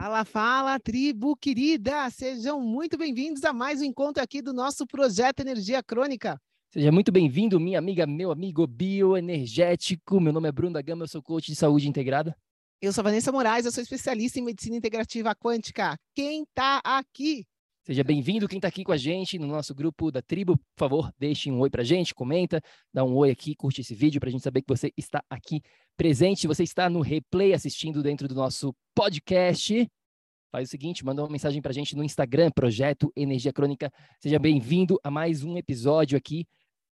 Fala, fala, tribo querida! Sejam muito bem-vindos a mais um encontro aqui do nosso projeto Energia Crônica. Seja muito bem-vindo, minha amiga, meu amigo bioenergético. Meu nome é Bruno da Gama, eu sou coach de saúde integrada. Eu sou Vanessa Moraes, eu sou especialista em medicina integrativa quântica. Quem tá aqui? Seja bem-vindo quem está aqui com a gente no nosso grupo da tribo. Por favor, deixe um oi para a gente, comenta, dá um oi aqui, curte esse vídeo para a gente saber que você está aqui presente. Você está no replay assistindo dentro do nosso podcast faz o seguinte, manda uma mensagem para a gente no Instagram, Projeto Energia Crônica. Seja bem-vindo a mais um episódio aqui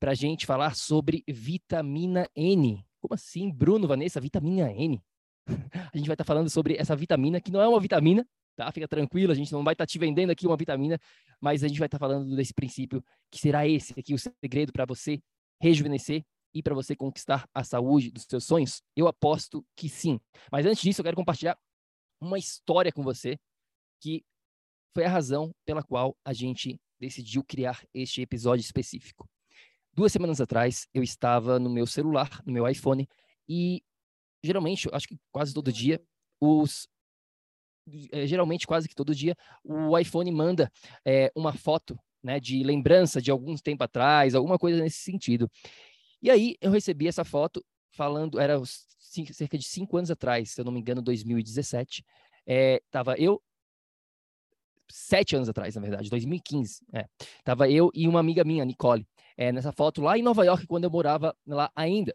para a gente falar sobre vitamina N. Como assim, Bruno, Vanessa, vitamina N? a gente vai estar tá falando sobre essa vitamina, que não é uma vitamina, tá? Fica tranquilo, a gente não vai estar tá te vendendo aqui uma vitamina, mas a gente vai estar tá falando desse princípio que será esse aqui o segredo para você rejuvenescer e para você conquistar a saúde dos seus sonhos? Eu aposto que sim. Mas antes disso, eu quero compartilhar uma história com você que foi a razão pela qual a gente decidiu criar este episódio específico. Duas semanas atrás, eu estava no meu celular, no meu iPhone, e geralmente, acho que quase todo dia, os é, geralmente quase que todo dia, o iPhone manda é, uma foto né, de lembrança de algum tempo atrás, alguma coisa nesse sentido. E aí eu recebi essa foto falando, era cinco, cerca de cinco anos atrás, se eu não me engano, 2017, é, tava eu, sete anos atrás, na verdade, 2015, é, eu e uma amiga minha, Nicole, é, nessa foto lá em Nova York, quando eu morava lá ainda.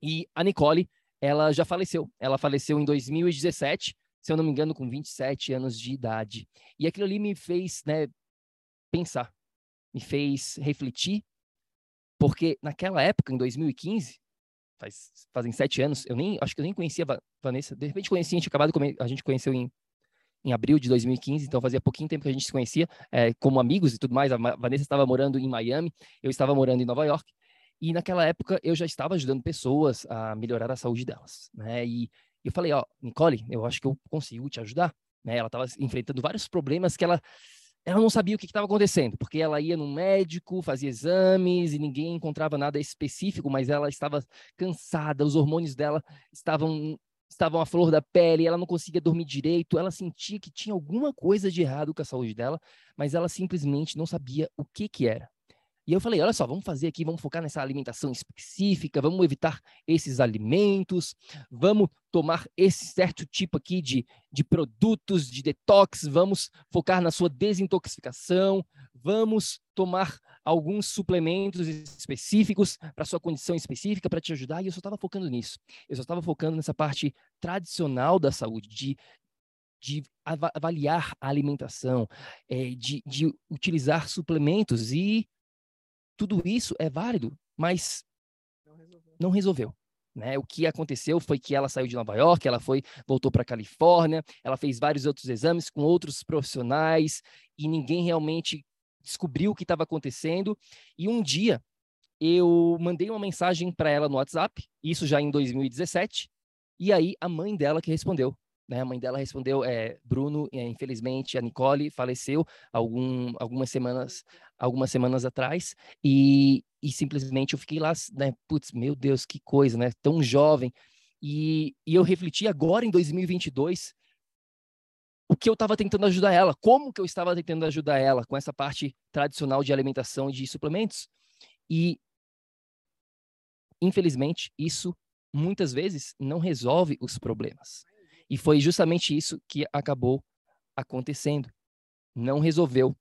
E a Nicole, ela já faleceu, ela faleceu em 2017, se eu não me engano, com 27 anos de idade. E aquilo ali me fez, né, pensar, me fez refletir, porque naquela época, em 2015, faz, fazem sete anos, eu nem, acho que eu nem conhecia a Vanessa, de repente conheci, a gente acabado a gente conheceu em, em abril de 2015, então fazia pouquinho tempo que a gente se conhecia é, como amigos e tudo mais, a Vanessa estava morando em Miami, eu estava morando em Nova York, e naquela época eu já estava ajudando pessoas a melhorar a saúde delas, né, e eu falei, ó, Nicole, eu acho que eu consigo te ajudar, né, ela estava enfrentando vários problemas que ela ela não sabia o que estava acontecendo, porque ela ia no médico, fazia exames e ninguém encontrava nada específico, mas ela estava cansada, os hormônios dela estavam estavam à flor da pele, ela não conseguia dormir direito, ela sentia que tinha alguma coisa de errado com a saúde dela, mas ela simplesmente não sabia o que que era. E eu falei, olha só, vamos fazer aqui, vamos focar nessa alimentação específica, vamos evitar esses alimentos, vamos tomar esse certo tipo aqui de, de produtos de detox, vamos focar na sua desintoxicação, vamos tomar alguns suplementos específicos para sua condição específica para te ajudar. E eu só estava focando nisso. Eu só estava focando nessa parte tradicional da saúde, de, de avaliar a alimentação, é, de, de utilizar suplementos e tudo isso é válido, mas não resolveu. Não resolveu. Né? O que aconteceu foi que ela saiu de Nova York, ela foi, voltou para Califórnia, ela fez vários outros exames com outros profissionais e ninguém realmente descobriu o que estava acontecendo. E um dia eu mandei uma mensagem para ela no WhatsApp, isso já em 2017, e aí a mãe dela que respondeu. Né? A mãe dela respondeu, é, Bruno, é, infelizmente a Nicole faleceu algum, algumas semanas algumas semanas atrás e e simplesmente eu fiquei lá, né? Putz, meu Deus, que coisa, né? Tão jovem. E, e eu refleti agora em 2022 o que eu estava tentando ajudar ela, como que eu estava tentando ajudar ela com essa parte tradicional de alimentação e de suplementos. E, infelizmente, isso muitas vezes não resolve os problemas. E foi justamente isso que acabou acontecendo. Não resolveu.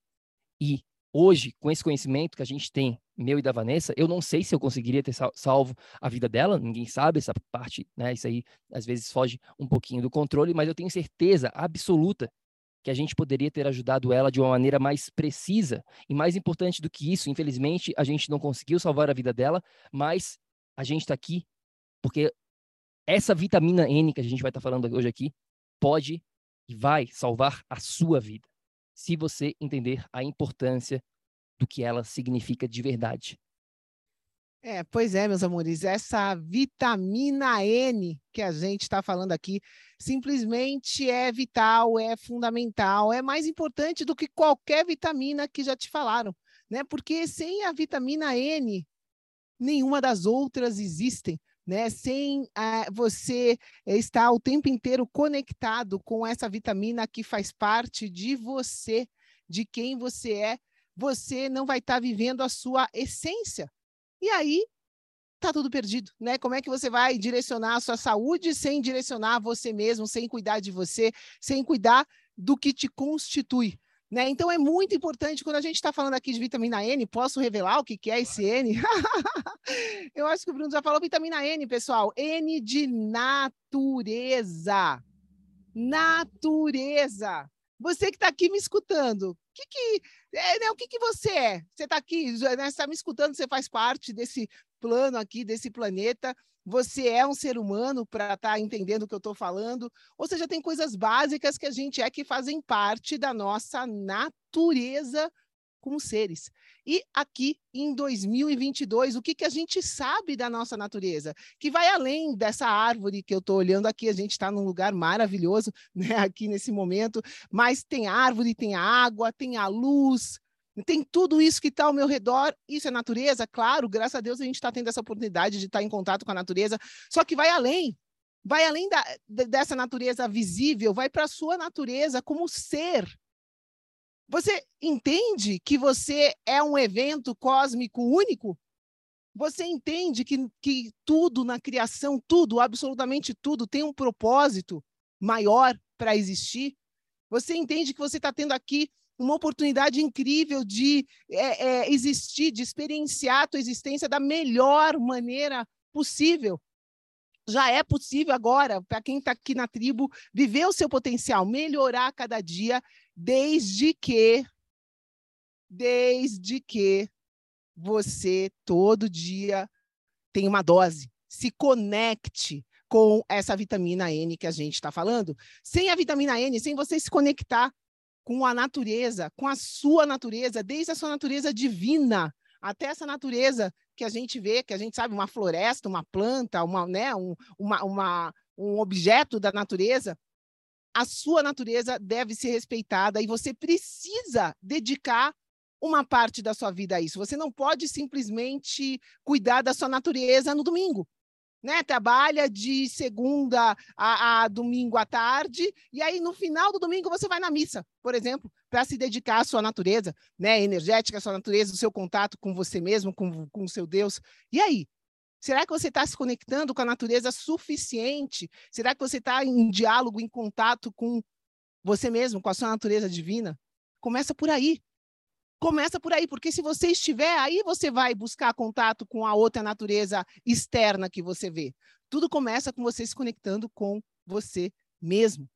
E hoje, com esse conhecimento que a gente tem, meu e da Vanessa, eu não sei se eu conseguiria ter salvo a vida dela, ninguém sabe essa parte, né? Isso aí às vezes foge um pouquinho do controle, mas eu tenho certeza absoluta que a gente poderia ter ajudado ela de uma maneira mais precisa. E mais importante do que isso, infelizmente, a gente não conseguiu salvar a vida dela, mas a gente está aqui porque essa vitamina N que a gente vai estar tá falando hoje aqui pode e vai salvar a sua vida se você entender a importância do que ela significa de verdade. É, pois é, meus amores, essa vitamina N que a gente está falando aqui simplesmente é vital, é fundamental, é mais importante do que qualquer vitamina que já te falaram, né? Porque sem a vitamina N, nenhuma das outras existem né? Sem uh, você estar o tempo inteiro conectado com essa vitamina que faz parte de você, de quem você é, você não vai estar tá vivendo a sua essência. E aí tá tudo perdido, né? Como é que você vai direcionar a sua saúde sem direcionar você mesmo, sem cuidar de você, sem cuidar do que te constitui? Né? Então é muito importante quando a gente está falando aqui de vitamina N, posso revelar o que, que é esse N? Eu acho que o Bruno já falou vitamina N, pessoal. N de natureza. Natureza. Você que está aqui me escutando, o que, que, é, né, o que, que você é? Você está aqui, né, está me escutando, você faz parte desse plano aqui, desse planeta você é um ser humano para estar tá entendendo o que eu estou falando, ou seja, tem coisas básicas que a gente é que fazem parte da nossa natureza como seres. E aqui em 2022, o que, que a gente sabe da nossa natureza? Que vai além dessa árvore que eu estou olhando aqui, a gente está num lugar maravilhoso, né, aqui nesse momento, mas tem árvore, tem água, tem a luz, tem tudo isso que está ao meu redor, isso é natureza, claro, graças a Deus a gente está tendo essa oportunidade de estar tá em contato com a natureza, só que vai além, vai além da, dessa natureza visível, vai para a sua natureza como ser. Você entende que você é um evento cósmico único? Você entende que, que tudo na criação, tudo, absolutamente tudo, tem um propósito maior para existir? Você entende que você está tendo aqui uma oportunidade incrível de é, é, existir, de experienciar a tua existência da melhor maneira possível. Já é possível agora, para quem está aqui na tribo, viver o seu potencial, melhorar cada dia, desde que, desde que você todo dia tem uma dose, se conecte com essa vitamina N que a gente está falando. Sem a vitamina N, sem você se conectar com a natureza, com a sua natureza, desde a sua natureza divina até essa natureza que a gente vê, que a gente sabe, uma floresta, uma planta, uma, né, um, uma, uma, um objeto da natureza, a sua natureza deve ser respeitada e você precisa dedicar uma parte da sua vida a isso. Você não pode simplesmente cuidar da sua natureza no domingo né? Trabalha de segunda a, a, domingo à tarde, e aí no final do domingo você vai na missa, por exemplo, para se dedicar à sua natureza, né? Energética, à sua natureza, o seu contato com você mesmo, com, com o seu Deus. E aí? Será que você está se conectando com a natureza suficiente? Será que você está em diálogo, em contato com você mesmo, com a sua natureza divina? Começa por aí. Começa por aí, porque se você estiver aí, você vai buscar contato com a outra natureza externa que você vê. Tudo começa com você se conectando com você mesmo.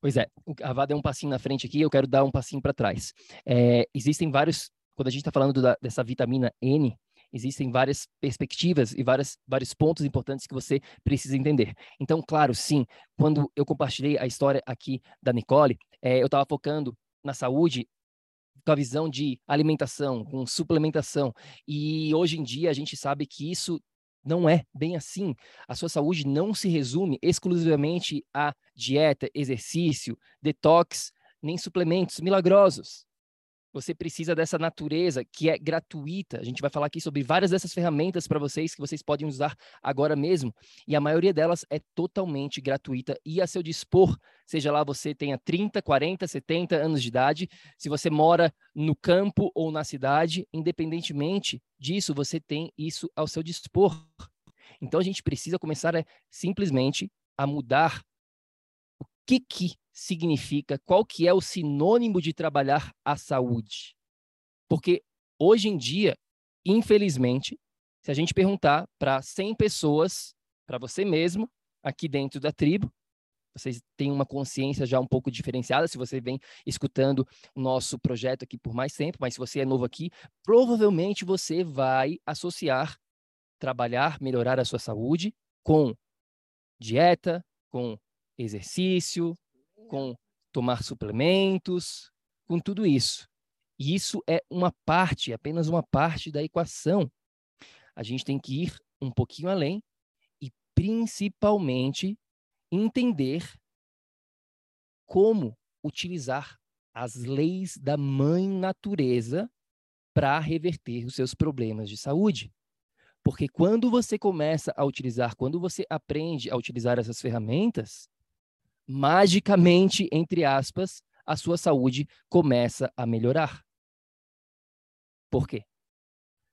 Pois é, a Vá deu um passinho na frente aqui, eu quero dar um passinho para trás. É, existem vários, quando a gente está falando da, dessa vitamina N, existem várias perspectivas e várias, vários pontos importantes que você precisa entender. Então, claro, sim, quando eu compartilhei a história aqui da Nicole, é, eu estava focando na saúde com a visão de alimentação, com suplementação. E hoje em dia a gente sabe que isso não é bem assim. A sua saúde não se resume exclusivamente a dieta, exercício, detox, nem suplementos milagrosos. Você precisa dessa natureza que é gratuita. A gente vai falar aqui sobre várias dessas ferramentas para vocês que vocês podem usar agora mesmo. E a maioria delas é totalmente gratuita e a seu dispor. Seja lá você tenha 30, 40, 70 anos de idade, se você mora no campo ou na cidade, independentemente disso, você tem isso ao seu dispor. Então a gente precisa começar a, simplesmente a mudar que, que significa, qual que é o sinônimo de trabalhar a saúde. Porque hoje em dia, infelizmente, se a gente perguntar para 100 pessoas, para você mesmo, aqui dentro da tribo, vocês têm uma consciência já um pouco diferenciada, se você vem escutando o nosso projeto aqui por mais tempo, mas se você é novo aqui, provavelmente você vai associar trabalhar, melhorar a sua saúde com dieta, com exercício, com tomar suplementos, com tudo isso. E isso é uma parte, apenas uma parte da equação. A gente tem que ir um pouquinho além e, principalmente, entender como utilizar as leis da mãe natureza para reverter os seus problemas de saúde. Porque quando você começa a utilizar, quando você aprende a utilizar essas ferramentas, magicamente, entre aspas, a sua saúde começa a melhorar. Por quê?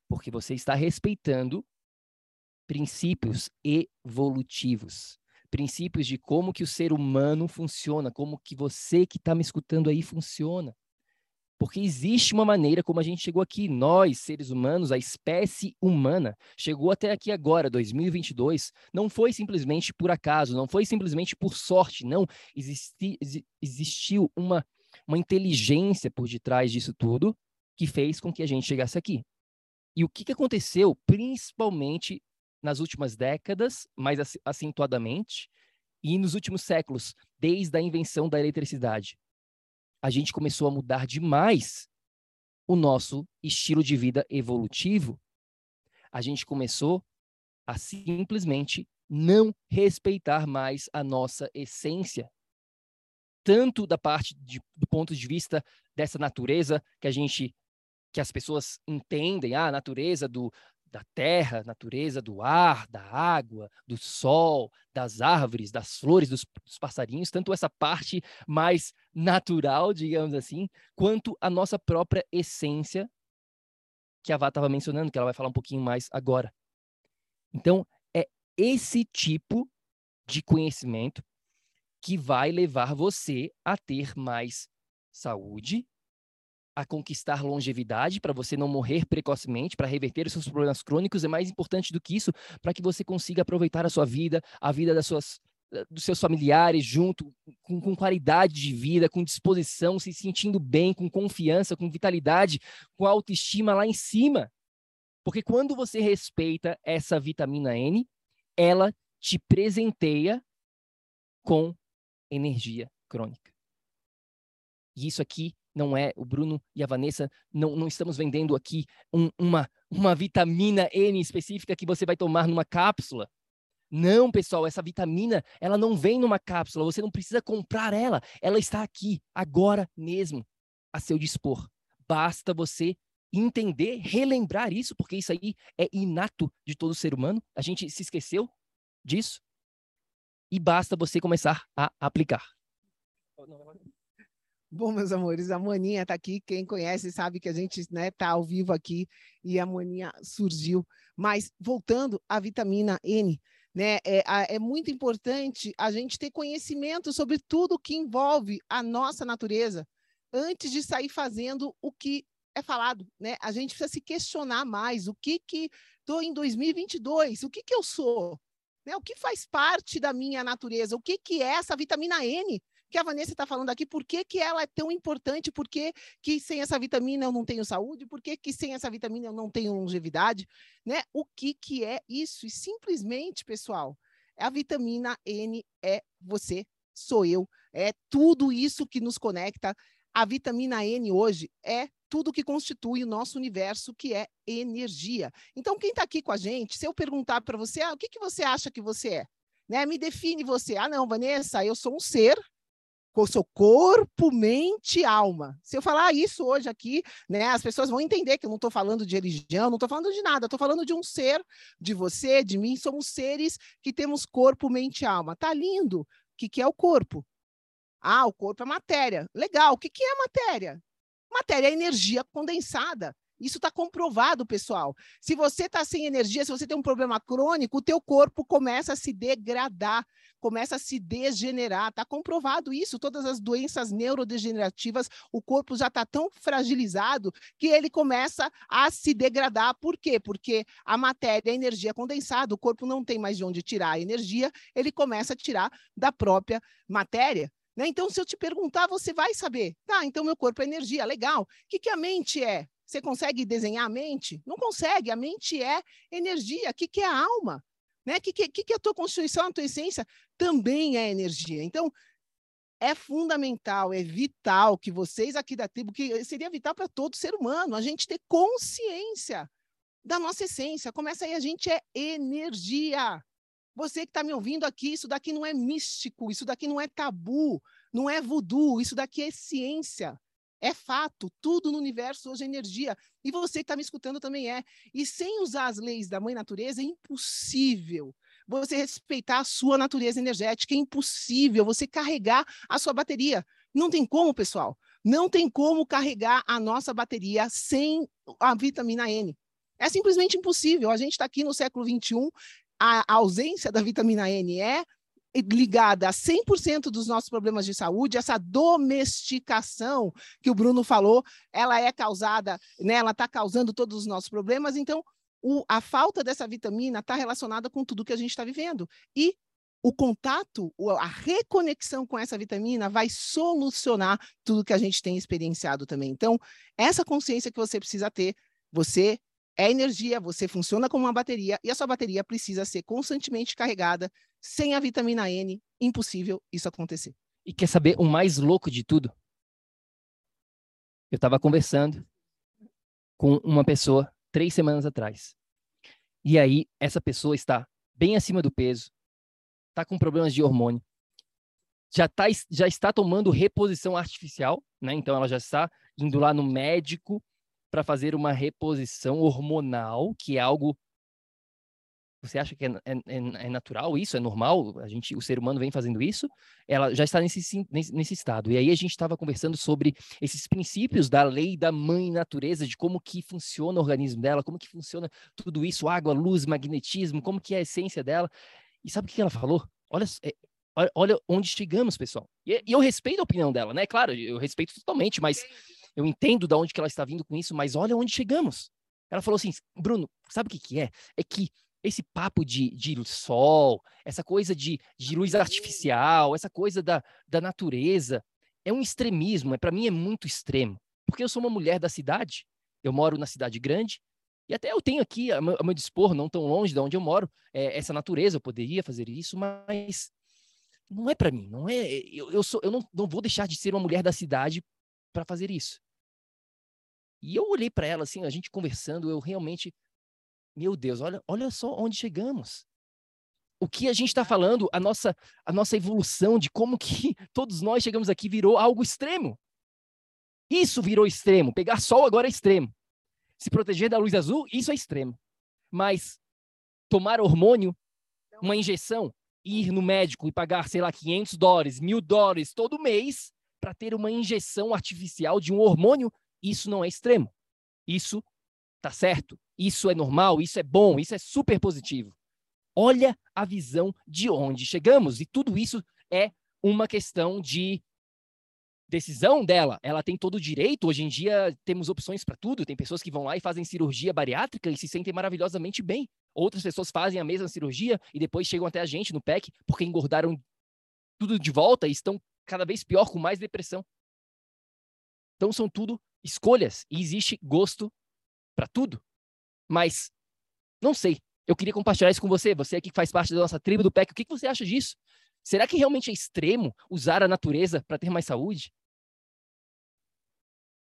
Porque você está respeitando princípios evolutivos, princípios de como que o ser humano funciona, como que você que está me escutando aí funciona. Porque existe uma maneira como a gente chegou aqui. Nós, seres humanos, a espécie humana, chegou até aqui agora, 2022. Não foi simplesmente por acaso, não foi simplesmente por sorte, não. Existi, existiu uma, uma inteligência por detrás disso tudo que fez com que a gente chegasse aqui. E o que, que aconteceu, principalmente nas últimas décadas, mais acentuadamente, e nos últimos séculos, desde a invenção da eletricidade? A gente começou a mudar demais o nosso estilo de vida evolutivo. A gente começou a simplesmente não respeitar mais a nossa essência. Tanto da parte de, do ponto de vista dessa natureza que a gente que as pessoas entendem, ah, a natureza do, da terra, natureza, do ar, da água, do sol, das árvores, das flores, dos, dos, passarinhos, tanto essa parte mais natural, digamos assim, quanto a nossa própria essência, que a Vá estava mencionando, que ela vai falar um pouquinho mais agora. Então, é esse tipo de conhecimento que vai levar você a ter mais saúde, a conquistar longevidade, para você não morrer precocemente, para reverter os seus problemas crônicos, é mais importante do que isso, para que você consiga aproveitar a sua vida, a vida das suas dos seus familiares junto, com, com, qualidade de vida, com disposição, se sentindo bem, com confiança, com vitalidade, com autoestima lá em cima. Porque quando você respeita essa vitamina N, ela te presenteia com energia crônica. E isso aqui não é, o Bruno e a Vanessa, não, não estamos vendendo aqui um, uma, uma vitamina N específica que você vai tomar numa cápsula. Não, pessoal, essa vitamina, ela não vem numa cápsula, você não precisa comprar ela, ela está aqui, agora mesmo, a seu dispor. Basta você entender, relembrar isso, porque isso aí é inato de todo ser humano, a gente se esqueceu disso, e basta você começar a aplicar. Bom, meus amores, a Maninha está aqui. Quem conhece sabe que a gente está né, tá ao vivo aqui e a Maninha surgiu. Mas voltando à vitamina N, né, é, é muito importante a gente ter conhecimento sobre tudo que envolve a nossa natureza antes de sair fazendo o que é falado, né? A gente precisa se questionar mais o que que estou em 2022, o que que eu sou, né? O que faz parte da minha natureza, o que que é essa vitamina N que a Vanessa está falando aqui, por que, que ela é tão importante, por que, que sem essa vitamina eu não tenho saúde, por que, que sem essa vitamina eu não tenho longevidade, né? O que, que é isso? E simplesmente, pessoal, a vitamina N é você, sou eu, é tudo isso que nos conecta. A vitamina N hoje é tudo que constitui o nosso universo, que é energia. Então, quem está aqui com a gente, se eu perguntar para você, ah, o que, que você acha que você é? Né? Me define você. Ah, não, Vanessa, eu sou um ser com o seu corpo, mente e alma. Se eu falar isso hoje aqui, né, as pessoas vão entender que eu não estou falando de religião, não estou falando de nada, estou falando de um ser, de você, de mim, somos seres que temos corpo, mente e alma. Tá lindo. O que, que é o corpo? Ah, o corpo é matéria. Legal. O que, que é matéria? Matéria é energia condensada. Isso está comprovado, pessoal. Se você está sem energia, se você tem um problema crônico, o teu corpo começa a se degradar, começa a se degenerar. Está comprovado isso. Todas as doenças neurodegenerativas, o corpo já está tão fragilizado que ele começa a se degradar. Por quê? Porque a matéria, a energia condensada, o corpo não tem mais de onde tirar a energia, ele começa a tirar da própria matéria. Né? Então, se eu te perguntar, você vai saber. Tá, então meu corpo é energia, legal. O que, que a mente é? Você consegue desenhar a mente? Não consegue. A mente é energia. O que, que é a alma? Né? O que, que, que é a tua constituição, a tua essência? Também é energia. Então, é fundamental, é vital que vocês aqui da tribo, que seria vital para todo ser humano, a gente ter consciência da nossa essência. Começa aí, a gente é energia. Você que está me ouvindo aqui, isso daqui não é místico, isso daqui não é tabu, não é voodoo, isso daqui é ciência. É fato, tudo no universo hoje é energia. E você que está me escutando também é. E sem usar as leis da mãe natureza, é impossível você respeitar a sua natureza energética. É impossível você carregar a sua bateria. Não tem como, pessoal. Não tem como carregar a nossa bateria sem a vitamina N. É simplesmente impossível. A gente está aqui no século XXI, a ausência da vitamina N é ligada a 100% dos nossos problemas de saúde, essa domesticação que o Bruno falou, ela é causada, né, ela está causando todos os nossos problemas, então o, a falta dessa vitamina está relacionada com tudo que a gente está vivendo. E o contato, a reconexão com essa vitamina vai solucionar tudo que a gente tem experienciado também. Então, essa consciência que você precisa ter, você é energia, você funciona como uma bateria e a sua bateria precisa ser constantemente carregada. Sem a vitamina N, impossível isso acontecer. E quer saber o mais louco de tudo? Eu estava conversando com uma pessoa três semanas atrás. E aí, essa pessoa está bem acima do peso, está com problemas de hormônio, já, tá, já está tomando reposição artificial, né? Então, ela já está indo lá no médico para fazer uma reposição hormonal, que é algo. Você acha que é, é, é, é, natural isso? É normal? A gente, o ser humano vem fazendo isso? Ela já está nesse, nesse, estado. E aí a gente estava conversando sobre esses princípios da lei da mãe natureza, de como que funciona o organismo dela, como que funciona tudo isso, água, luz, magnetismo, como que é a essência dela. E sabe o que ela falou? Olha, é, olha onde chegamos, pessoal. E, e eu respeito a opinião dela, né? Claro, eu respeito totalmente, mas eu entendo de onde que ela está vindo com isso, mas olha onde chegamos. Ela falou assim, Bruno, sabe o que, que é? É que esse papo de, de sol, essa coisa de, de luz artificial, essa coisa da, da natureza, é um extremismo, é para mim é muito extremo. Porque eu sou uma mulher da cidade, eu moro na cidade grande, e até eu tenho aqui a meu, dispor, não tão longe de onde eu moro, é, essa natureza, eu poderia fazer isso, mas não é para mim, não é. Eu, eu, sou, eu não, não vou deixar de ser uma mulher da cidade para fazer isso. E eu olhei para ela assim, a gente conversando, eu realmente, meu Deus, olha, olha só onde chegamos. O que a gente está falando, a nossa, a nossa evolução de como que todos nós chegamos aqui virou algo extremo. Isso virou extremo. Pegar sol agora é extremo. Se proteger da luz azul, isso é extremo. Mas tomar hormônio, uma injeção, ir no médico e pagar, sei lá, 500 dólares, mil dólares todo mês, para ter uma injeção artificial de um hormônio, isso não é extremo. Isso tá certo. Isso é normal, isso é bom, isso é super positivo. Olha a visão de onde chegamos e tudo isso é uma questão de decisão dela. Ela tem todo o direito. Hoje em dia temos opções para tudo. Tem pessoas que vão lá e fazem cirurgia bariátrica e se sentem maravilhosamente bem. Outras pessoas fazem a mesma cirurgia e depois chegam até a gente no PEC porque engordaram tudo de volta e estão cada vez pior, com mais depressão. Então são tudo escolhas e existe gosto para tudo. Mas não sei. Eu queria compartilhar isso com você, você aqui que faz parte da nossa tribo do PEC. O que, que você acha disso? Será que realmente é extremo usar a natureza para ter mais saúde?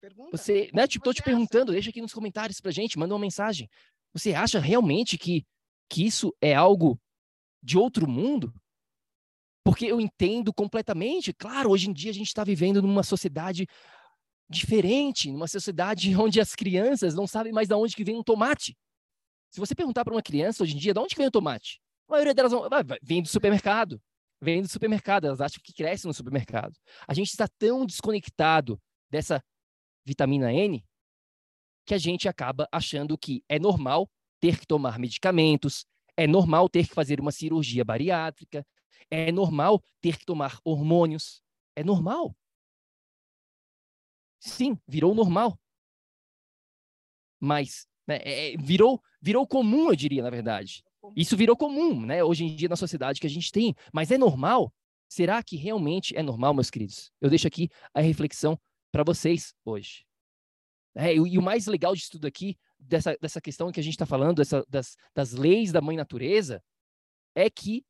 Pergunta. Você, né, tipo, tô te perguntando, deixa aqui nos comentários pra gente, manda uma mensagem. Você acha realmente que, que isso é algo de outro mundo? Porque eu entendo completamente, claro, hoje em dia a gente está vivendo numa sociedade diferente, numa sociedade onde as crianças não sabem mais de onde que vem um tomate. Se você perguntar para uma criança hoje em dia, de onde que vem o tomate? A maioria delas vão, vem do supermercado. Vem do supermercado, elas acham que cresce no supermercado. A gente está tão desconectado dessa vitamina N que a gente acaba achando que é normal ter que tomar medicamentos, é normal ter que fazer uma cirurgia bariátrica, é normal ter que tomar hormônios. É normal. Sim, virou normal. Mas né, é, é, virou, virou comum, eu diria, na verdade. Isso virou comum, né? Hoje em dia na sociedade que a gente tem. Mas é normal? Será que realmente é normal, meus queridos? Eu deixo aqui a reflexão para vocês hoje. É, e, o mais legal disso tudo aqui, dessa, dessa questão que a gente está falando, dessa, das, das leis da mãe natureza, é que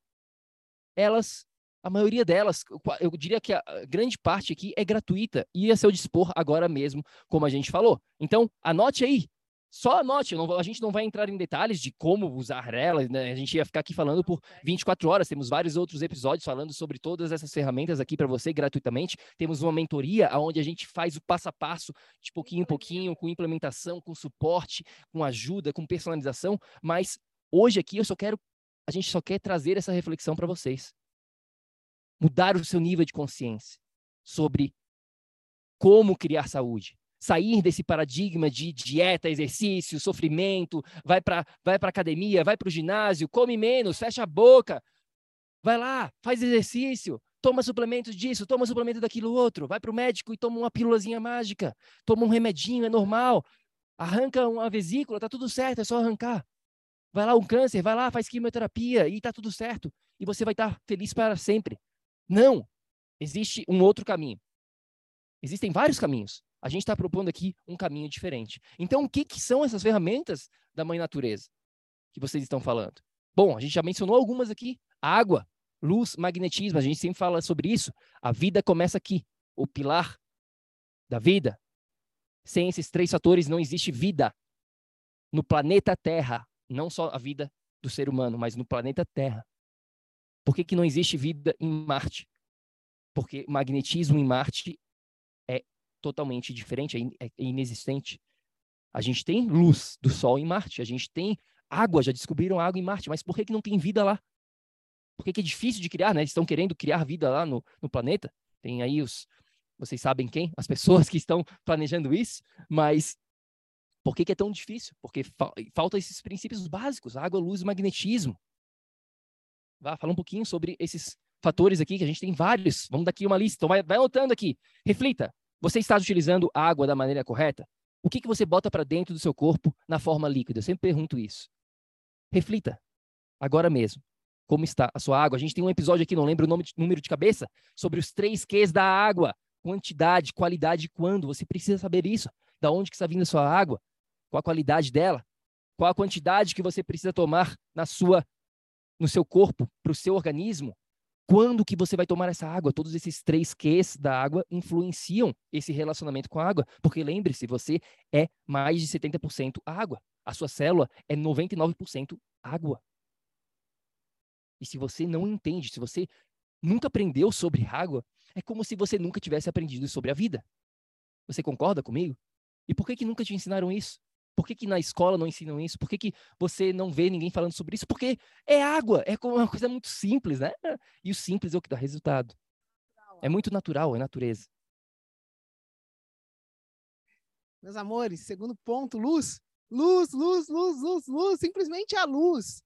elas a maioria delas, eu diria que a grande parte aqui é gratuita e a seu dispor agora mesmo, como a gente falou. Então, anote aí. Só anote, não, a gente não vai entrar em detalhes de como usar elas, né? A gente ia ficar aqui falando por 24 horas. Temos vários outros episódios falando sobre todas essas ferramentas aqui para você gratuitamente. Temos uma mentoria onde a gente faz o passo a passo, de pouquinho em pouquinho, com implementação, com suporte, com ajuda, com personalização. Mas hoje aqui eu só quero, a gente só quer trazer essa reflexão para vocês. Mudar o seu nível de consciência sobre como criar saúde. Sair desse paradigma de dieta, exercício, sofrimento, vai para vai a academia, vai para o ginásio, come menos, fecha a boca, vai lá, faz exercício, toma suplementos disso, toma suplemento daquilo outro, vai para o médico e toma uma pílulazinha mágica, toma um remedinho, é normal, arranca uma vesícula, tá tudo certo, é só arrancar. Vai lá um câncer, vai lá, faz quimioterapia e tá tudo certo. E você vai estar tá feliz para sempre. Não! Existe um outro caminho. Existem vários caminhos. A gente está propondo aqui um caminho diferente. Então, o que, que são essas ferramentas da Mãe Natureza que vocês estão falando? Bom, a gente já mencionou algumas aqui. Água, luz, magnetismo. A gente sempre fala sobre isso. A vida começa aqui. O pilar da vida. Sem esses três fatores, não existe vida no planeta Terra. Não só a vida do ser humano, mas no planeta Terra. Por que, que não existe vida em Marte? Porque magnetismo em Marte é totalmente diferente, é, é inexistente. A gente tem luz do Sol em Marte, a gente tem água, já descobriram água em Marte, mas por que, que não tem vida lá? Por que, que é difícil de criar, né? Estão querendo criar vida lá no, no planeta. Tem aí os, vocês sabem quem? As pessoas que estão planejando isso, mas por que, que é tão difícil? Porque fa faltam esses princípios básicos, água, luz e magnetismo. Vá falar um pouquinho sobre esses fatores aqui, que a gente tem vários. Vamos daqui uma lista. Então, vai, vai anotando aqui. Reflita. Você está utilizando a água da maneira correta? O que, que você bota para dentro do seu corpo na forma líquida? Eu sempre pergunto isso. Reflita. Agora mesmo. Como está a sua água? A gente tem um episódio aqui, não lembro o nome número de cabeça, sobre os três Qs da água. Quantidade, qualidade e quando. Você precisa saber isso. Da onde que está vindo a sua água? Qual a qualidade dela? Qual a quantidade que você precisa tomar na sua no seu corpo, para o seu organismo, quando que você vai tomar essa água? Todos esses três Qs da água influenciam esse relacionamento com a água. Porque lembre-se, você é mais de 70% água. A sua célula é 99% água. E se você não entende, se você nunca aprendeu sobre água, é como se você nunca tivesse aprendido sobre a vida. Você concorda comigo? E por que, que nunca te ensinaram isso? Por que, que na escola não ensinam isso? Por que, que você não vê ninguém falando sobre isso? Porque é água, é uma coisa muito simples, né? E o simples é o que dá resultado. É muito natural, é natureza. Meus amores, segundo ponto, luz. Luz, luz, luz, luz, luz, simplesmente a luz.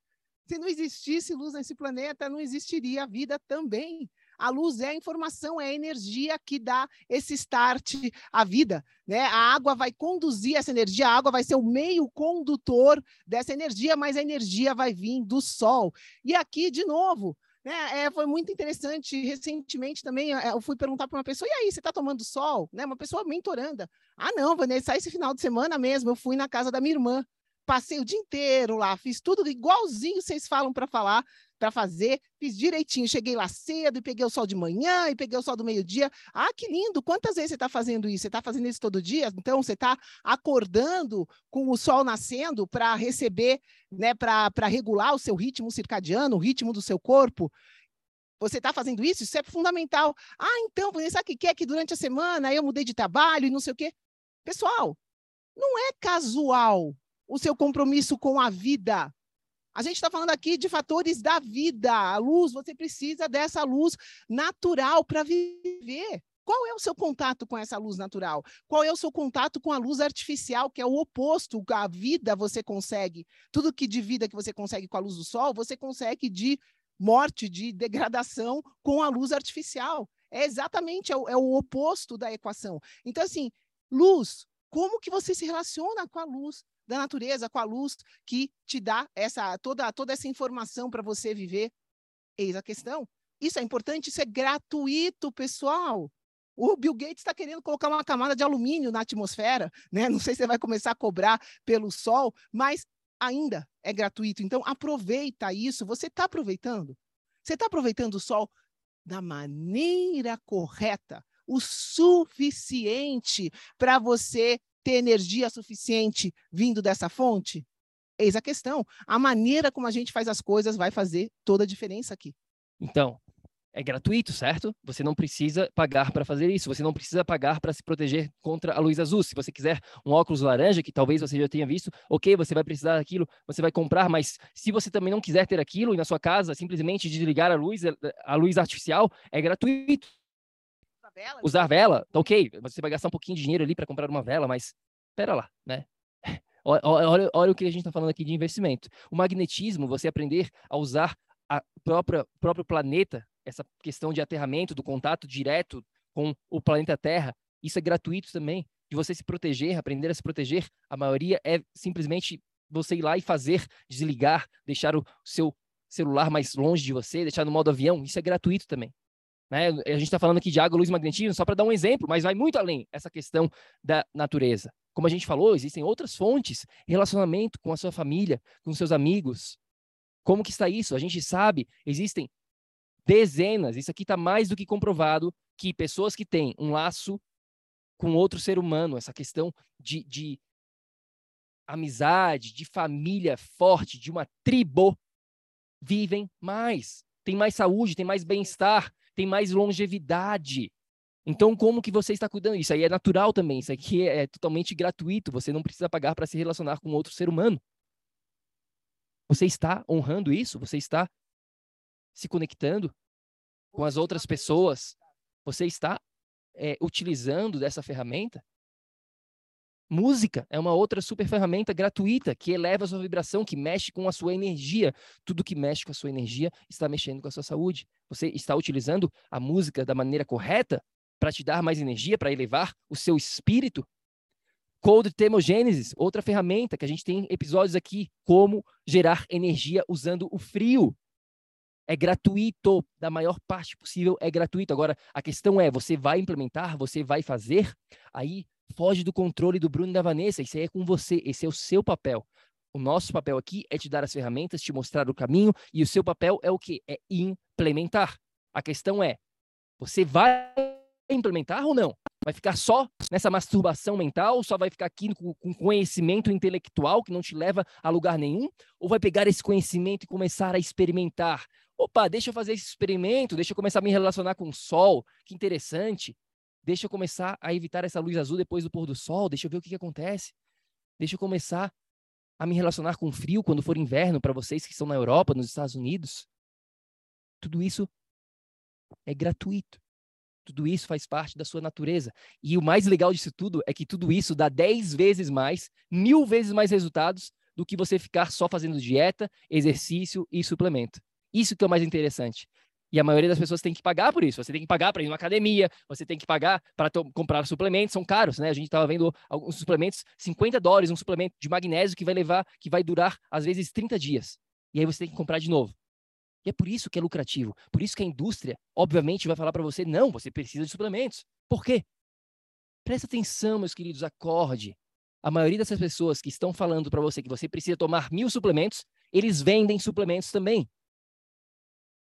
Se não existisse luz nesse planeta, não existiria a vida também. A luz é a informação, é a energia que dá esse start à vida. Né? A água vai conduzir essa energia, a água vai ser o meio condutor dessa energia, mas a energia vai vir do sol. E aqui, de novo, né, é, foi muito interessante. Recentemente também eu fui perguntar para uma pessoa: e aí, você está tomando sol? Né, uma pessoa mentoranda. Ah, não, Vanessa, esse final de semana mesmo eu fui na casa da minha irmã. Passei o dia inteiro lá, fiz tudo igualzinho vocês falam para falar para fazer, fiz direitinho. Cheguei lá cedo e peguei o sol de manhã e peguei o sol do meio-dia. Ah, que lindo! Quantas vezes você está fazendo isso? Você está fazendo isso todo dia? Então, você está acordando com o sol nascendo para receber, né, para regular o seu ritmo circadiano, o ritmo do seu corpo. Você está fazendo isso? Isso é fundamental. Ah, então, sabe o que é que durante a semana eu mudei de trabalho e não sei o quê? Pessoal, não é casual o seu compromisso com a vida. A gente está falando aqui de fatores da vida. A luz, você precisa dessa luz natural para viver. Qual é o seu contato com essa luz natural? Qual é o seu contato com a luz artificial, que é o oposto? A vida você consegue. Tudo que de vida que você consegue com a luz do sol, você consegue de morte, de degradação com a luz artificial. É exatamente é o, é o oposto da equação. Então, assim, luz, como que você se relaciona com a luz da natureza, com a luz que te dá essa toda, toda essa informação para você viver? Eis a questão. Isso é importante, isso é gratuito, pessoal. O Bill Gates está querendo colocar uma camada de alumínio na atmosfera, né? Não sei se vai começar a cobrar pelo sol, mas ainda é gratuito. Então, aproveita isso. Você está aproveitando? Você está aproveitando o sol da maneira correta, o suficiente para você ter energia suficiente vindo dessa fonte? Eis a questão. A maneira como a gente faz as coisas vai fazer toda a diferença aqui. Então, é gratuito, certo? Você não precisa pagar para fazer isso. Você não precisa pagar para se proteger contra a luz azul. Se você quiser um óculos laranja, que talvez você já tenha visto, ok, você vai precisar daquilo, você vai comprar. Mas se você também não quiser ter aquilo e na sua casa simplesmente desligar a luz, a luz artificial, é gratuito. Vela, Usar vela, tá ok. Você vai gastar um pouquinho de dinheiro ali para comprar uma vela, mas espera lá, né? Olha, olha, olha, o que a gente está falando aqui de investimento. O magnetismo, você aprender a usar a própria próprio planeta essa questão de aterramento, do contato direto com o planeta Terra, isso é gratuito também. De você se proteger, aprender a se proteger, a maioria é simplesmente você ir lá e fazer, desligar, deixar o seu celular mais longe de você, deixar no modo avião, isso é gratuito também. Né? A gente está falando aqui de água, luz e magnetismo, só para dar um exemplo, mas vai muito além essa questão da natureza. Como a gente falou, existem outras fontes, relacionamento com a sua família, com seus amigos. Como que está isso? A gente sabe, existem dezenas, isso aqui está mais do que comprovado, que pessoas que têm um laço com outro ser humano, essa questão de, de amizade, de família forte, de uma tribo, vivem mais, tem mais saúde, tem mais bem-estar, tem mais longevidade. Então, como que você está cuidando? Isso aí é natural também, isso aqui é, totalmente gratuito, você não precisa pagar para se relacionar com outro ser humano. Você está honrando isso? Você está se conectando com as outras pessoas, você está é, utilizando dessa ferramenta? Música é uma outra super ferramenta gratuita que eleva a sua vibração, que mexe com a sua energia. Tudo que mexe com a sua energia está mexendo com a sua saúde. Você está utilizando a música da maneira correta para te dar mais energia, para elevar o seu espírito. Cold Thermogenesis, outra ferramenta que a gente tem episódios aqui, como gerar energia usando o frio. É gratuito, da maior parte possível é gratuito. Agora, a questão é, você vai implementar, você vai fazer, aí foge do controle do Bruno e da Vanessa, isso aí é com você, esse é o seu papel. O nosso papel aqui é te dar as ferramentas, te mostrar o caminho, e o seu papel é o que? É implementar. A questão é, você vai implementar ou não? Vai ficar só nessa masturbação mental, só vai ficar aqui com, com conhecimento intelectual que não te leva a lugar nenhum? Ou vai pegar esse conhecimento e começar a experimentar? Opa, deixa eu fazer esse experimento, deixa eu começar a me relacionar com o sol, que interessante. Deixa eu começar a evitar essa luz azul depois do pôr do sol, deixa eu ver o que, que acontece. Deixa eu começar a me relacionar com o frio quando for inverno para vocês que estão na Europa, nos Estados Unidos. Tudo isso é gratuito. Tudo isso faz parte da sua natureza. E o mais legal disso tudo é que tudo isso dá 10 vezes mais, mil vezes mais resultados do que você ficar só fazendo dieta, exercício e suplemento. Isso que é o mais interessante. E a maioria das pessoas tem que pagar por isso. Você tem que pagar para ir numa academia, você tem que pagar para comprar suplementos, são caros, né? A gente estava vendo alguns suplementos, 50 dólares, um suplemento de magnésio que vai levar, que vai durar às vezes 30 dias. E aí você tem que comprar de novo. E é por isso que é lucrativo. Por isso que a indústria, obviamente, vai falar para você: não, você precisa de suplementos. Por quê? Presta atenção, meus queridos, acorde. A maioria dessas pessoas que estão falando para você que você precisa tomar mil suplementos, eles vendem suplementos também.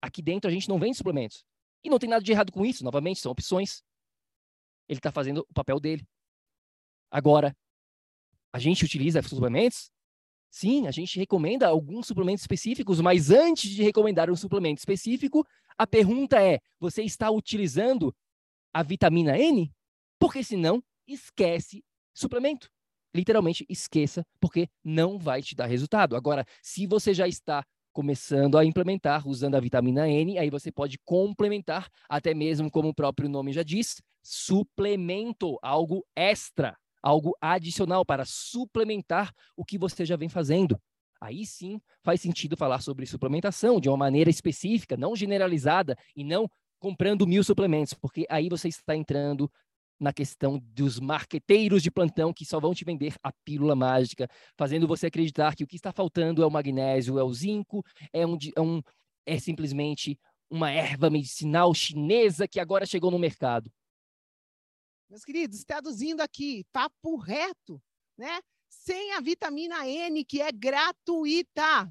Aqui dentro a gente não vende suplementos. E não tem nada de errado com isso, novamente, são opções. Ele está fazendo o papel dele. Agora, a gente utiliza suplementos? Sim, a gente recomenda alguns suplementos específicos, mas antes de recomendar um suplemento específico, a pergunta é: você está utilizando a vitamina N? Porque senão, esquece suplemento. Literalmente esqueça, porque não vai te dar resultado. Agora, se você já está começando a implementar usando a vitamina N, aí você pode complementar, até mesmo como o próprio nome já diz, suplemento, algo extra, algo adicional para suplementar o que você já vem fazendo. Aí sim faz sentido falar sobre suplementação de uma maneira específica, não generalizada e não comprando mil suplementos, porque aí você está entrando na questão dos marqueteiros de plantão que só vão te vender a pílula mágica, fazendo você acreditar que o que está faltando é o magnésio, é o zinco, é, um, é, um, é simplesmente uma erva medicinal chinesa que agora chegou no mercado. Meus queridos, traduzindo aqui, papo reto, né? Sem a vitamina N, que é gratuita.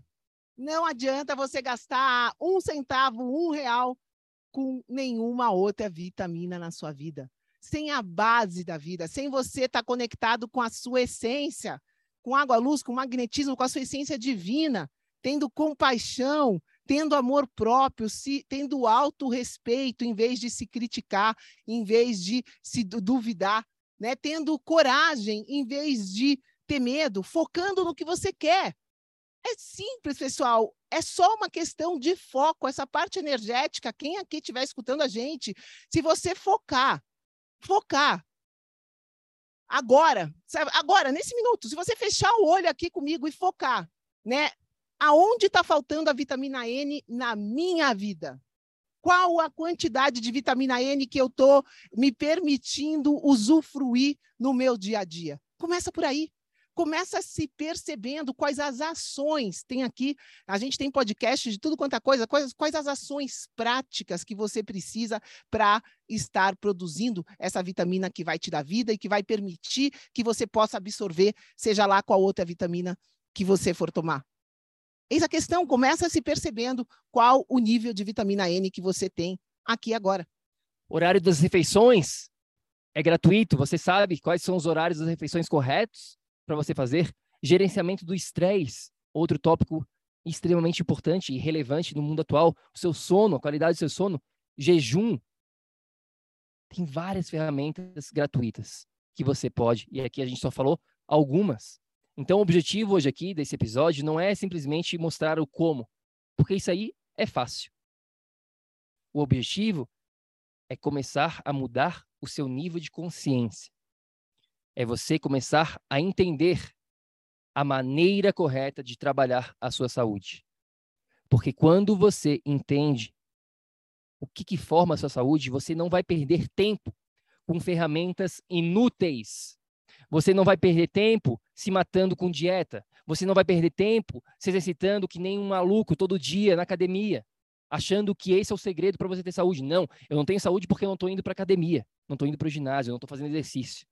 Não adianta você gastar um centavo, um real com nenhuma outra vitamina na sua vida sem a base da vida, sem você estar tá conectado com a sua essência, com água, luz, com magnetismo, com a sua essência divina, tendo compaixão, tendo amor próprio, se, tendo auto-respeito, em vez de se criticar, em vez de se duvidar, né? tendo coragem, em vez de ter medo, focando no que você quer. É simples, pessoal. É só uma questão de foco. Essa parte energética, quem aqui estiver escutando a gente, se você focar focar. Agora, sabe? Agora, nesse minuto, se você fechar o olho aqui comigo e focar, né? Aonde está faltando a vitamina N na minha vida? Qual a quantidade de vitamina N que eu estou me permitindo usufruir no meu dia a dia? Começa por aí começa se percebendo quais as ações. Tem aqui, a gente tem podcast de tudo quanto é coisa, quais, quais as ações práticas que você precisa para estar produzindo essa vitamina que vai te dar vida e que vai permitir que você possa absorver, seja lá qual outra vitamina que você for tomar. Eis a questão, começa se percebendo qual o nível de vitamina N que você tem aqui agora. Horário das refeições é gratuito, você sabe quais são os horários das refeições corretos? Para você fazer. Gerenciamento do estresse, outro tópico extremamente importante e relevante no mundo atual. O seu sono, a qualidade do seu sono. Jejum. Tem várias ferramentas gratuitas que você pode, e aqui a gente só falou algumas. Então, o objetivo hoje aqui desse episódio não é simplesmente mostrar o como, porque isso aí é fácil. O objetivo é começar a mudar o seu nível de consciência é você começar a entender a maneira correta de trabalhar a sua saúde. Porque quando você entende o que, que forma a sua saúde, você não vai perder tempo com ferramentas inúteis. Você não vai perder tempo se matando com dieta. Você não vai perder tempo se exercitando que nem um maluco todo dia na academia, achando que esse é o segredo para você ter saúde. Não, eu não tenho saúde porque eu não estou indo para academia, não estou indo para o ginásio, não estou fazendo exercício.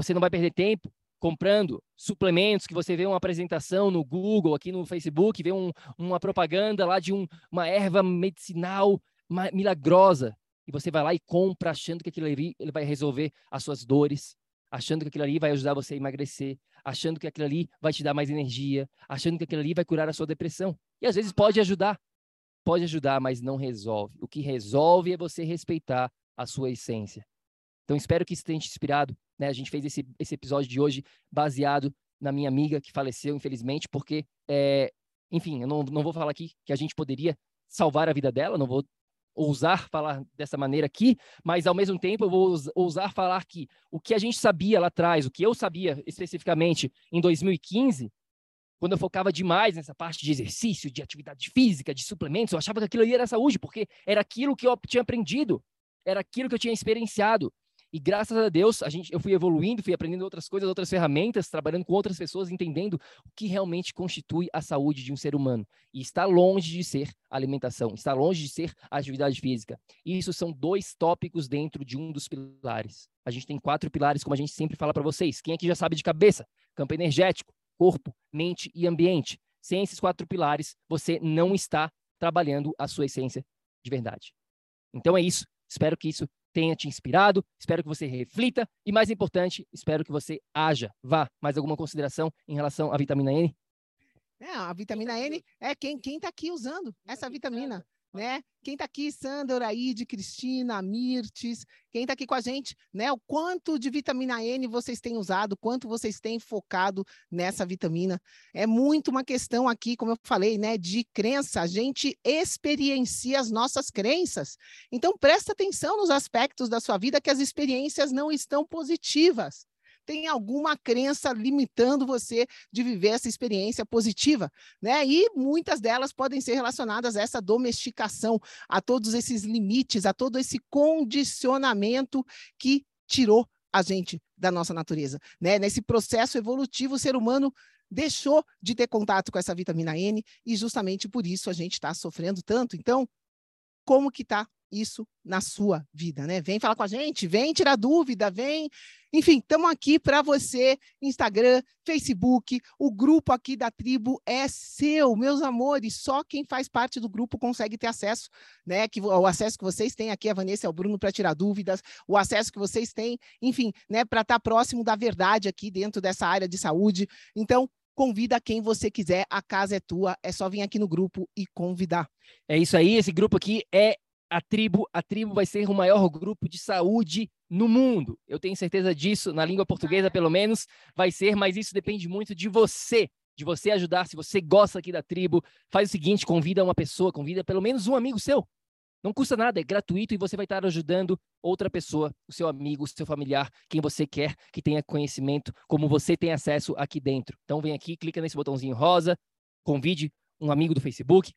Você não vai perder tempo comprando suplementos que você vê uma apresentação no Google, aqui no Facebook, vê um, uma propaganda lá de um, uma erva medicinal milagrosa e você vai lá e compra achando que aquilo ali ele vai resolver as suas dores, achando que aquilo ali vai ajudar você a emagrecer, achando que aquilo ali vai te dar mais energia, achando que aquilo ali vai curar a sua depressão. E às vezes pode ajudar, pode ajudar, mas não resolve. O que resolve é você respeitar a sua essência. Então espero que isso tenha te inspirado né? A gente fez esse, esse episódio de hoje baseado na minha amiga que faleceu, infelizmente, porque, é, enfim, eu não, não vou falar aqui que a gente poderia salvar a vida dela, não vou ousar falar dessa maneira aqui, mas ao mesmo tempo eu vou ousar falar que o que a gente sabia lá atrás, o que eu sabia especificamente em 2015, quando eu focava demais nessa parte de exercício, de atividade física, de suplementos, eu achava que aquilo ali era saúde, porque era aquilo que eu tinha aprendido, era aquilo que eu tinha experienciado. E graças a Deus, a gente, eu fui evoluindo, fui aprendendo outras coisas, outras ferramentas, trabalhando com outras pessoas, entendendo o que realmente constitui a saúde de um ser humano. E está longe de ser alimentação, está longe de ser atividade física. Isso são dois tópicos dentro de um dos pilares. A gente tem quatro pilares, como a gente sempre fala para vocês. Quem aqui já sabe de cabeça? Campo energético, corpo, mente e ambiente. Sem esses quatro pilares, você não está trabalhando a sua essência de verdade. Então é isso. Espero que isso tenha te inspirado, espero que você reflita e, mais importante, espero que você haja. Vá, mais alguma consideração em relação à vitamina N? É, a vitamina N é quem está aqui usando essa vitamina né? Quem está aqui, Sandra, Oraide, Cristina, Mirtes, quem está aqui com a gente, né? O quanto de vitamina N vocês têm usado, quanto vocês têm focado nessa vitamina. É muito uma questão aqui, como eu falei, né? De crença. A gente experiencia as nossas crenças. Então, presta atenção nos aspectos da sua vida que as experiências não estão positivas tem alguma crença limitando você de viver essa experiência positiva, né? E muitas delas podem ser relacionadas a essa domesticação, a todos esses limites, a todo esse condicionamento que tirou a gente da nossa natureza, né? Nesse processo evolutivo, o ser humano deixou de ter contato com essa vitamina N e justamente por isso a gente está sofrendo tanto. Então, como que está isso na sua vida, né? Vem falar com a gente, vem tirar dúvida, vem. Enfim, estamos aqui para você, Instagram, Facebook, o grupo aqui da tribo é seu, meus amores. Só quem faz parte do grupo consegue ter acesso, né? Que o acesso que vocês têm aqui, a Vanessa e o Bruno para tirar dúvidas, o acesso que vocês têm, enfim, né? Para estar tá próximo da verdade aqui dentro dessa área de saúde. Então, convida quem você quiser, a casa é tua, é só vir aqui no grupo e convidar. É isso aí, esse grupo aqui é a tribo, a tribo vai ser o maior grupo de saúde no mundo. Eu tenho certeza disso, na língua portuguesa pelo menos vai ser, mas isso depende muito de você, de você ajudar. Se você gosta aqui da tribo, faz o seguinte, convida uma pessoa, convida pelo menos um amigo seu. Não custa nada, é gratuito e você vai estar ajudando outra pessoa, o seu amigo, o seu familiar, quem você quer que tenha conhecimento, como você tem acesso aqui dentro. Então vem aqui, clica nesse botãozinho rosa, convide um amigo do Facebook.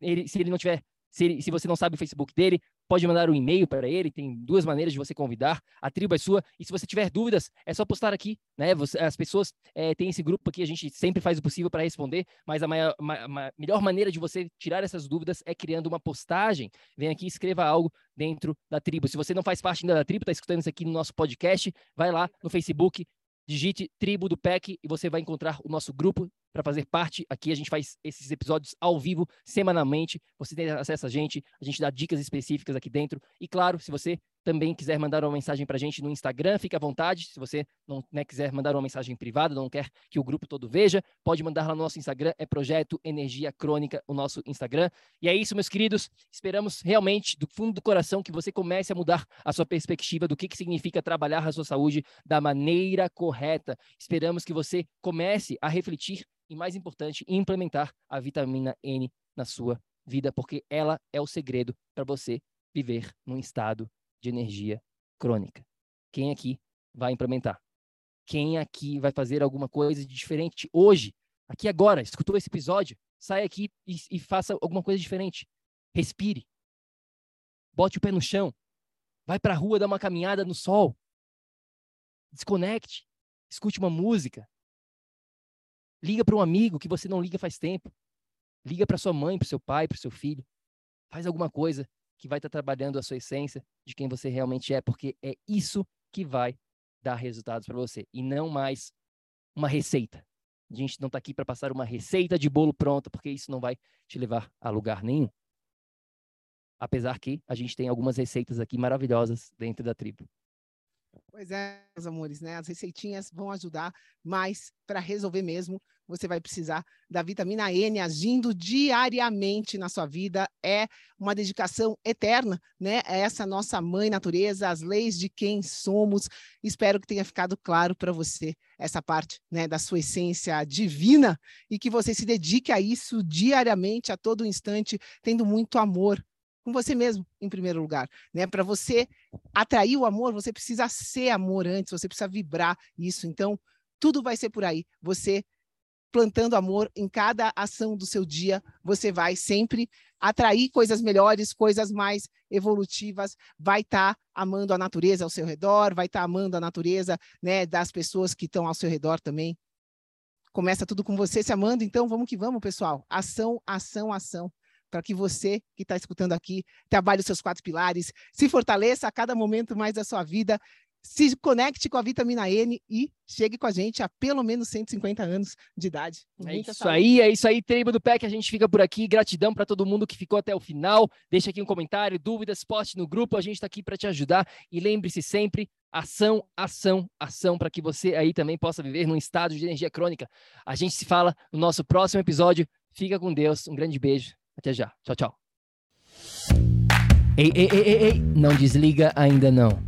Ele, se ele não tiver se, ele, se você não sabe o Facebook dele, pode mandar um e-mail para ele. Tem duas maneiras de você convidar. A tribo é sua. E se você tiver dúvidas, é só postar aqui. Né? Você, as pessoas é, têm esse grupo aqui, a gente sempre faz o possível para responder. Mas a maior, ma, ma, melhor maneira de você tirar essas dúvidas é criando uma postagem. Vem aqui e escreva algo dentro da tribo. Se você não faz parte ainda da tribo, está escutando isso aqui no nosso podcast, vai lá no Facebook, digite Tribo do PEC e você vai encontrar o nosso grupo para fazer parte. Aqui a gente faz esses episódios ao vivo, semanalmente. Você tem acesso a gente, a gente dá dicas específicas aqui dentro. E claro, se você também quiser mandar uma mensagem para a gente no Instagram, fique à vontade. Se você não né, quiser mandar uma mensagem privada, não quer que o grupo todo veja, pode mandar lá no nosso Instagram, é Projeto Energia Crônica, o nosso Instagram. E é isso, meus queridos. Esperamos realmente, do fundo do coração, que você comece a mudar a sua perspectiva do que, que significa trabalhar a sua saúde da maneira correta. Esperamos que você comece a refletir e, mais importante, implementar a vitamina N na sua vida, porque ela é o segredo para você viver num estado de energia crônica. Quem aqui vai implementar? Quem aqui vai fazer alguma coisa de diferente hoje, aqui agora, escutou esse episódio? Sai aqui e, e faça alguma coisa diferente. Respire. Bote o pé no chão. Vai para a rua dar uma caminhada no sol. Desconecte. Escute uma música. Liga para um amigo que você não liga faz tempo. Liga para sua mãe, para seu pai, para seu filho. Faz alguma coisa que vai estar tá trabalhando a sua essência de quem você realmente é, porque é isso que vai dar resultados para você e não mais uma receita. A gente não está aqui para passar uma receita de bolo pronta, porque isso não vai te levar a lugar nenhum. Apesar que a gente tem algumas receitas aqui maravilhosas dentro da tribo. Pois é, meus amores, né? As receitinhas vão ajudar, mas para resolver mesmo, você vai precisar da vitamina N agindo diariamente na sua vida. É uma dedicação eterna, né? É essa nossa mãe natureza, as leis de quem somos. Espero que tenha ficado claro para você essa parte, né, da sua essência divina e que você se dedique a isso diariamente, a todo instante, tendo muito amor com você mesmo, em primeiro lugar. Né? Para você atrair o amor, você precisa ser amor antes, você precisa vibrar isso. Então, tudo vai ser por aí. Você plantando amor em cada ação do seu dia, você vai sempre atrair coisas melhores, coisas mais evolutivas, vai estar tá amando a natureza ao seu redor, vai estar tá amando a natureza né, das pessoas que estão ao seu redor também. Começa tudo com você se amando, então vamos que vamos, pessoal. Ação, ação, ação para que você que está escutando aqui trabalhe os seus quatro pilares, se fortaleça a cada momento mais da sua vida se conecte com a vitamina N e chegue com a gente a pelo menos 150 anos de idade. É isso saúde. aí, é isso aí, tribo do PEC. A gente fica por aqui. Gratidão para todo mundo que ficou até o final. Deixa aqui um comentário, dúvidas, poste no grupo. A gente está aqui para te ajudar. E lembre-se sempre: ação, ação, ação, para que você aí também possa viver num estado de energia crônica. A gente se fala no nosso próximo episódio. Fica com Deus. Um grande beijo. Até já. Tchau, tchau. Ei, ei, ei, ei, ei. Não desliga ainda não